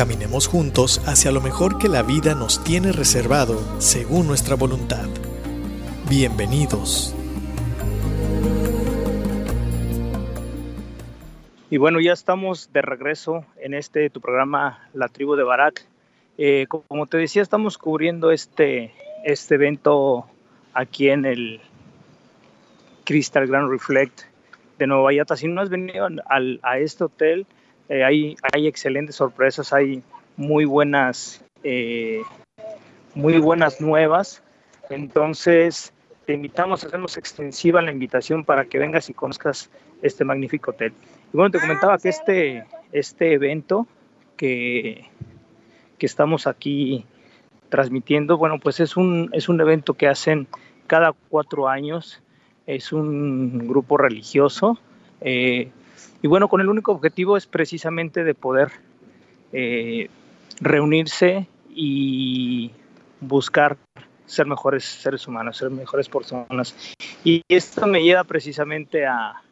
Caminemos juntos hacia lo mejor que la vida nos tiene reservado según nuestra voluntad. Bienvenidos. Y bueno, ya estamos de regreso en este tu programa La Tribu de Barak. Eh, como te decía, estamos cubriendo este, este evento aquí en el Crystal Grand Reflect de Nueva Vallarta. Si no has venido al, a este hotel, eh, hay, hay excelentes sorpresas, hay muy buenas, eh, muy buenas nuevas. Entonces, te invitamos a hacernos extensiva la invitación para que vengas y conozcas este magnífico hotel. Y bueno, te comentaba que este, este evento que, que estamos aquí transmitiendo, bueno, pues es un, es un evento que hacen cada cuatro años, es un grupo religioso, eh, y bueno, con el único objetivo es precisamente de poder eh, reunirse y buscar ser mejores seres humanos, ser mejores personas. Y esto me lleva precisamente a...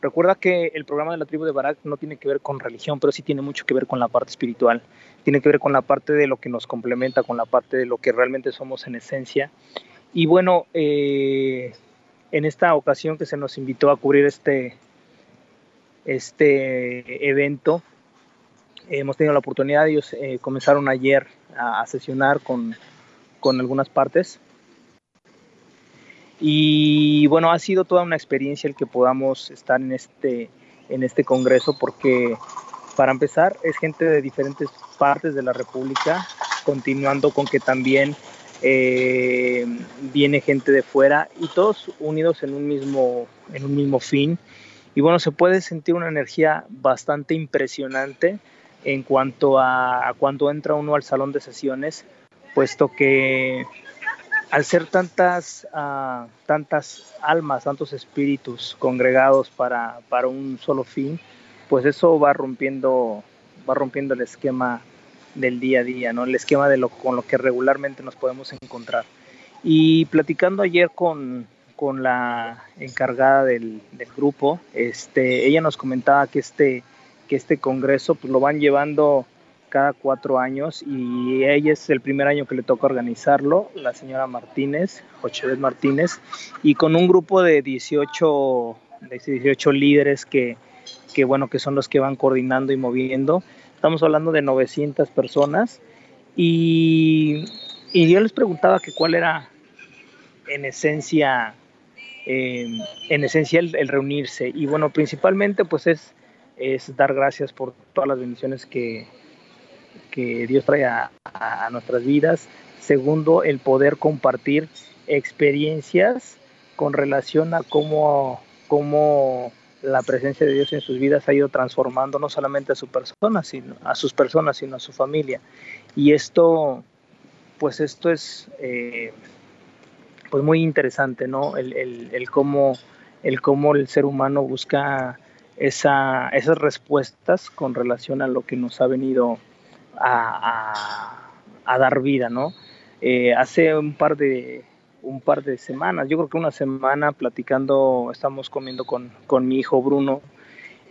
Recuerda que el programa de la tribu de Barak no tiene que ver con religión, pero sí tiene mucho que ver con la parte espiritual. Tiene que ver con la parte de lo que nos complementa, con la parte de lo que realmente somos en esencia. Y bueno, eh, en esta ocasión que se nos invitó a cubrir este, este evento. Hemos tenido la oportunidad, ellos eh, comenzaron ayer a, sesionar con, con, algunas partes. Y bueno, ha sido toda una experiencia el que podamos estar en este, en este congreso porque para empezar es gente de diferentes partes de la República, continuando con que también eh, viene gente de fuera y todos unidos en un mismo, en un mismo fin y bueno, se puede sentir una energía bastante impresionante en cuanto a, cuando entra uno al salón de sesiones, puesto que al ser tantas, uh, tantas almas, tantos espíritus congregados para, para, un solo fin, pues eso va rompiendo, va rompiendo el esquema del día a día, ¿no? el esquema de lo, con lo que regularmente nos podemos encontrar. Y platicando ayer con, con la encargada del, grupo. Este, ella nos comentaba que este, que este congreso pues, lo van llevando cada cuatro años y ella es el primer año que le toca organizarlo, la señora Martínez, Jochevet Martínez, y con un grupo de 18, de 18 líderes que, que, bueno, que son los que van coordinando y moviendo. Estamos hablando de 900 personas y, y yo les preguntaba que cuál era en esencia eh, en esencia el, reunirse. Y bueno, principalmente pues es, es dar gracias por todas las bendiciones que, que Dios trae a, nuestras vidas. Segundo, el poder compartir experiencias con relación a cómo, cómo la presencia de Dios en sus vidas ha ido transformando no solamente a su persona, sino a sus personas, sino a su familia. Y esto, pues esto es eh, pues muy interesante, ¿no? El, cómo, el cómo el ser humano busca esa, esas respuestas con relación a lo que nos ha venido a, dar vida, ¿no? Eh, hace un par de un par de semanas, yo creo que una semana platicando, estamos comiendo con, con mi hijo Bruno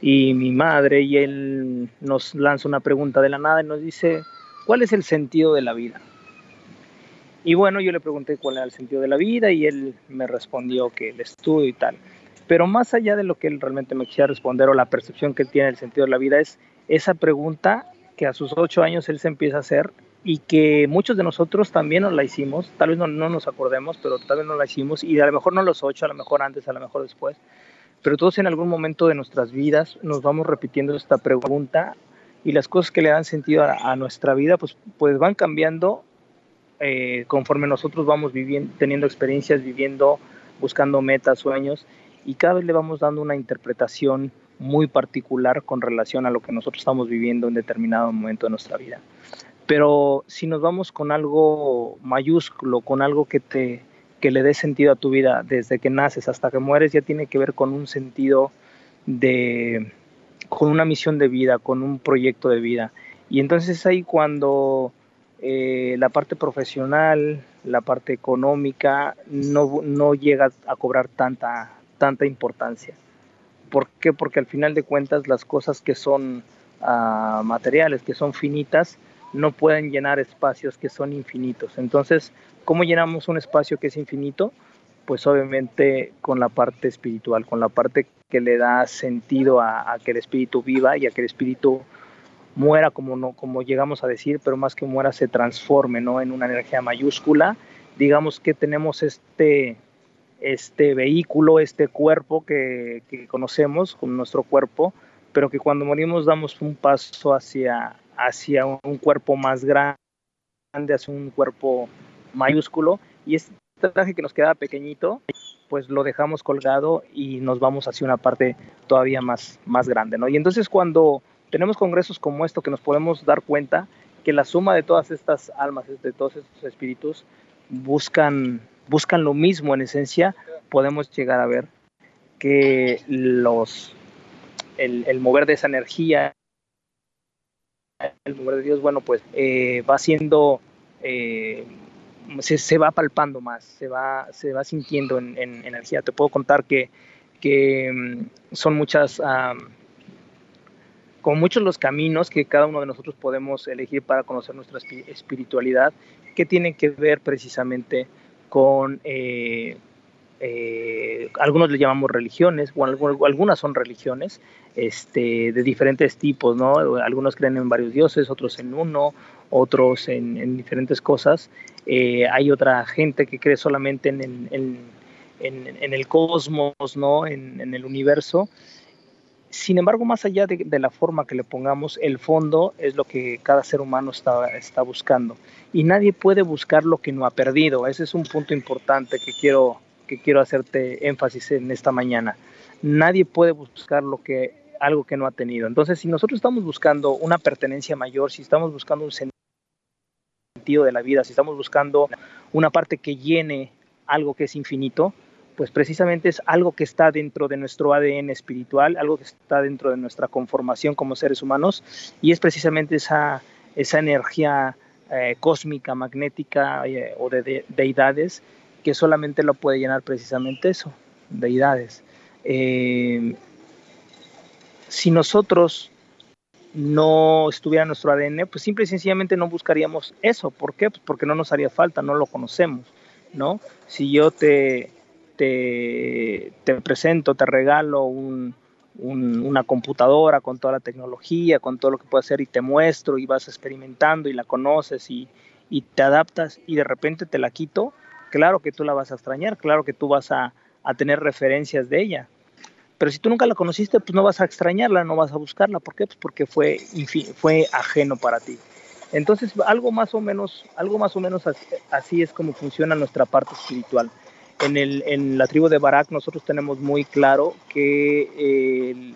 y mi madre y él nos lanza una pregunta de la nada y nos dice, ¿cuál es el sentido de la vida? Y bueno, yo le pregunté cuál era el sentido de la vida y él me respondió que el estudio y tal. Pero más allá de lo que él realmente me quisiera responder o la percepción que él tiene del sentido de la vida es esa pregunta que a sus ocho años él se empieza a hacer y que muchos de nosotros también nos la hicimos, tal vez no, no nos acordemos, pero tal vez no la hicimos y a lo mejor no los ocho, a lo mejor antes, a lo mejor después, pero todos en algún momento de nuestras vidas nos vamos repitiendo esta pregunta y las cosas que le dan sentido a, a nuestra vida pues, pues van cambiando eh, conforme nosotros vamos viviendo, teniendo experiencias, viviendo, buscando metas, sueños, y cada vez le vamos dando una interpretación muy particular con relación a lo que nosotros estamos viviendo en determinado momento de nuestra vida. Pero si nos vamos con algo mayúsculo, con algo que te que le dé sentido a tu vida desde que naces hasta que mueres, ya tiene que ver con un sentido de con una misión de vida, con un proyecto de vida. Y entonces es ahí cuando eh, la parte profesional, la parte económica no, no llega a cobrar tanta, tanta importancia. ¿Por qué? Porque al final de cuentas las cosas que son uh, materiales, que son finitas, no pueden llenar espacios que son infinitos. Entonces, ¿cómo llenamos un espacio que es infinito? Pues obviamente con la parte espiritual, con la parte que le da sentido a, a que el espíritu viva y a que el espíritu muera como no como llegamos a decir, pero más que muera se transforme, ¿no? En una energía mayúscula. Digamos que tenemos este este vehículo, este cuerpo que, que conocemos con nuestro cuerpo, pero que cuando morimos damos un paso hacia, hacia un cuerpo más grande, hacia un cuerpo mayúsculo, y este traje que nos queda pequeñito, pues lo dejamos colgado y nos vamos hacia una parte todavía más, más grande, ¿no? Y entonces cuando tenemos congresos como esto que nos podemos dar cuenta que la suma de todas estas almas, de todos estos espíritus, buscan buscan lo mismo en esencia, podemos llegar a ver que los, el, mover de esa energía, el mover de Dios, bueno, pues eh, va siendo, eh, se, va palpando más, se va, se va sintiendo en, energía. Te puedo contar que, que mm, son muchas, como muchos los caminos que cada uno de nosotros podemos elegir para conocer nuestra espiritualidad, que tienen que ver precisamente con, eh, eh, algunos le llamamos religiones, o algunas son religiones este, de diferentes tipos, ¿no? Algunos creen en varios dioses, otros en uno, otros en, diferentes cosas. Eh, hay otra gente que cree solamente en, en, en el cosmos, ¿no? En, el universo. Sin embargo, más allá de, la forma que le pongamos, el fondo es lo que cada ser humano está, está buscando. Y nadie puede buscar lo que no ha perdido. Ese es un punto importante que quiero, que quiero hacerte énfasis en esta mañana. Nadie puede buscar lo que, algo que no ha tenido. Entonces, si nosotros estamos buscando una pertenencia mayor, si estamos buscando un sentido de la vida, si estamos buscando una parte que llene algo que es infinito, pues precisamente es algo que está dentro de nuestro ADN espiritual, algo que está dentro de nuestra conformación como seres humanos, y es precisamente esa, esa energía eh, cósmica, magnética eh, o de, deidades que solamente lo puede llenar precisamente eso, deidades. Eh, si nosotros no estuviera nuestro ADN, pues simple y sencillamente no buscaríamos eso. ¿Por qué? Pues porque no nos haría falta, no lo conocemos, ¿no? Si yo te, te, presento, te regalo una computadora con toda la tecnología, con todo lo que puede hacer y te muestro y vas experimentando y la conoces y, te adaptas y de repente te la quito, claro que tú la vas a extrañar, claro que tú vas a, tener referencias de ella. Pero si tú nunca la conociste, pues no vas a extrañarla, no vas a buscarla. ¿Por qué? Pues porque fue, ajeno para ti. Entonces, algo más o menos, algo más o menos así es como funciona nuestra parte espiritual en, el, en la tribu de Barak nosotros tenemos muy claro que el,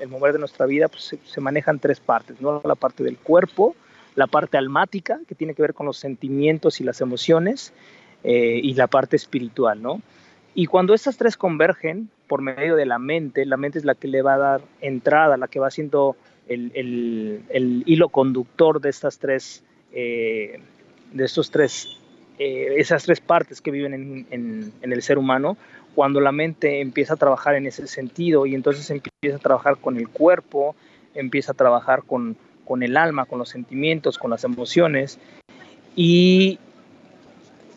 el, mover de nuestra vida pues, se, manejan tres partes, ¿no? la parte del cuerpo, la parte almática, que tiene que ver con los sentimientos y las emociones, eh, y la parte espiritual. ¿no? Y cuando estas tres convergen por medio de la mente, la mente es la que le va a dar entrada, la que va siendo el, el hilo conductor de estas tres, eh, de estos tres eh, esas tres partes que viven en, el ser humano, cuando la mente empieza a trabajar en ese sentido y entonces empieza a trabajar con el cuerpo, empieza a trabajar con, el alma, con los sentimientos, con las emociones y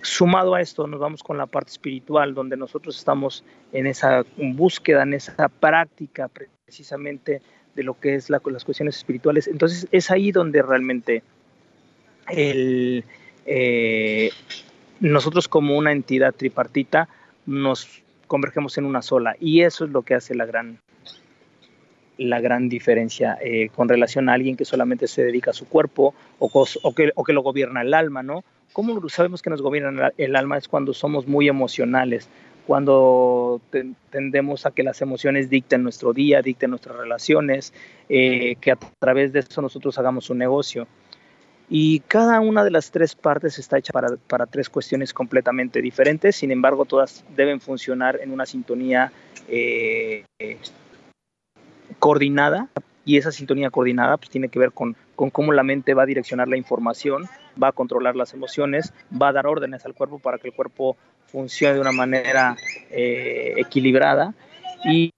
sumado a esto nos vamos con la parte espiritual donde nosotros estamos en esa búsqueda, en esa práctica precisamente de lo que es las cuestiones espirituales. Entonces es ahí donde realmente el, eh, nosotros como una entidad tripartita nos convergemos en una sola y eso es lo que hace la gran la gran diferencia eh, con relación a alguien que solamente se dedica a su cuerpo o, que, o que, lo gobierna el alma, ¿no? ¿Cómo sabemos que nos gobierna el alma? Es cuando somos muy emocionales, cuando tendemos a que las emociones dicten nuestro día, dicten nuestras relaciones, eh, que a través de eso nosotros hagamos un negocio. Y cada una de las tres partes está hecha para, tres cuestiones completamente diferentes, sin embargo todas deben funcionar en una sintonía eh, coordinada y esa sintonía coordinada pues, tiene que ver con, con cómo la mente va a direccionar la información, va a controlar las emociones, va a dar órdenes al cuerpo para que el cuerpo funcione de una manera eh, equilibrada. Y,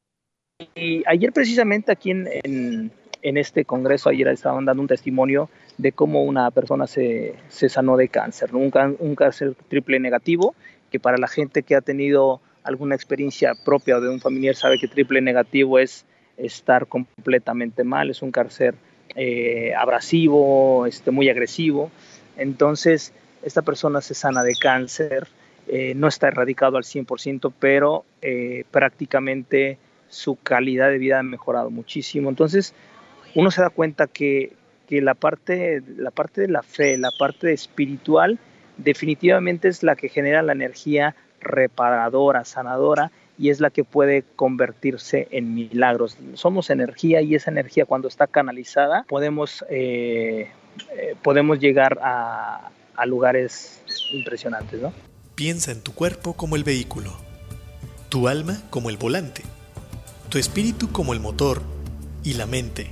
ayer precisamente aquí en, en, en, este congreso, ayer estaban dando un testimonio de cómo una persona se, se sanó de cáncer, un, un cáncer triple negativo, que para la gente que ha tenido alguna experiencia propia de un familiar sabe que triple negativo es estar completamente mal, es un cáncer eh, abrasivo, este, muy agresivo. Entonces, esta persona se sana de cáncer, eh, no está erradicado al 100%, pero eh, prácticamente su calidad de vida ha mejorado muchísimo. Entonces, uno se da cuenta que, que la parte, la parte de la fe, la parte espiritual, definitivamente es la que genera la energía reparadora, sanadora, y es la que puede convertirse en milagros. Somos energía y esa energía cuando está canalizada podemos, eh, eh, podemos llegar a, a lugares impresionantes. ¿no? Piensa en tu cuerpo como el vehículo, tu alma como el volante, tu espíritu como el motor y la mente,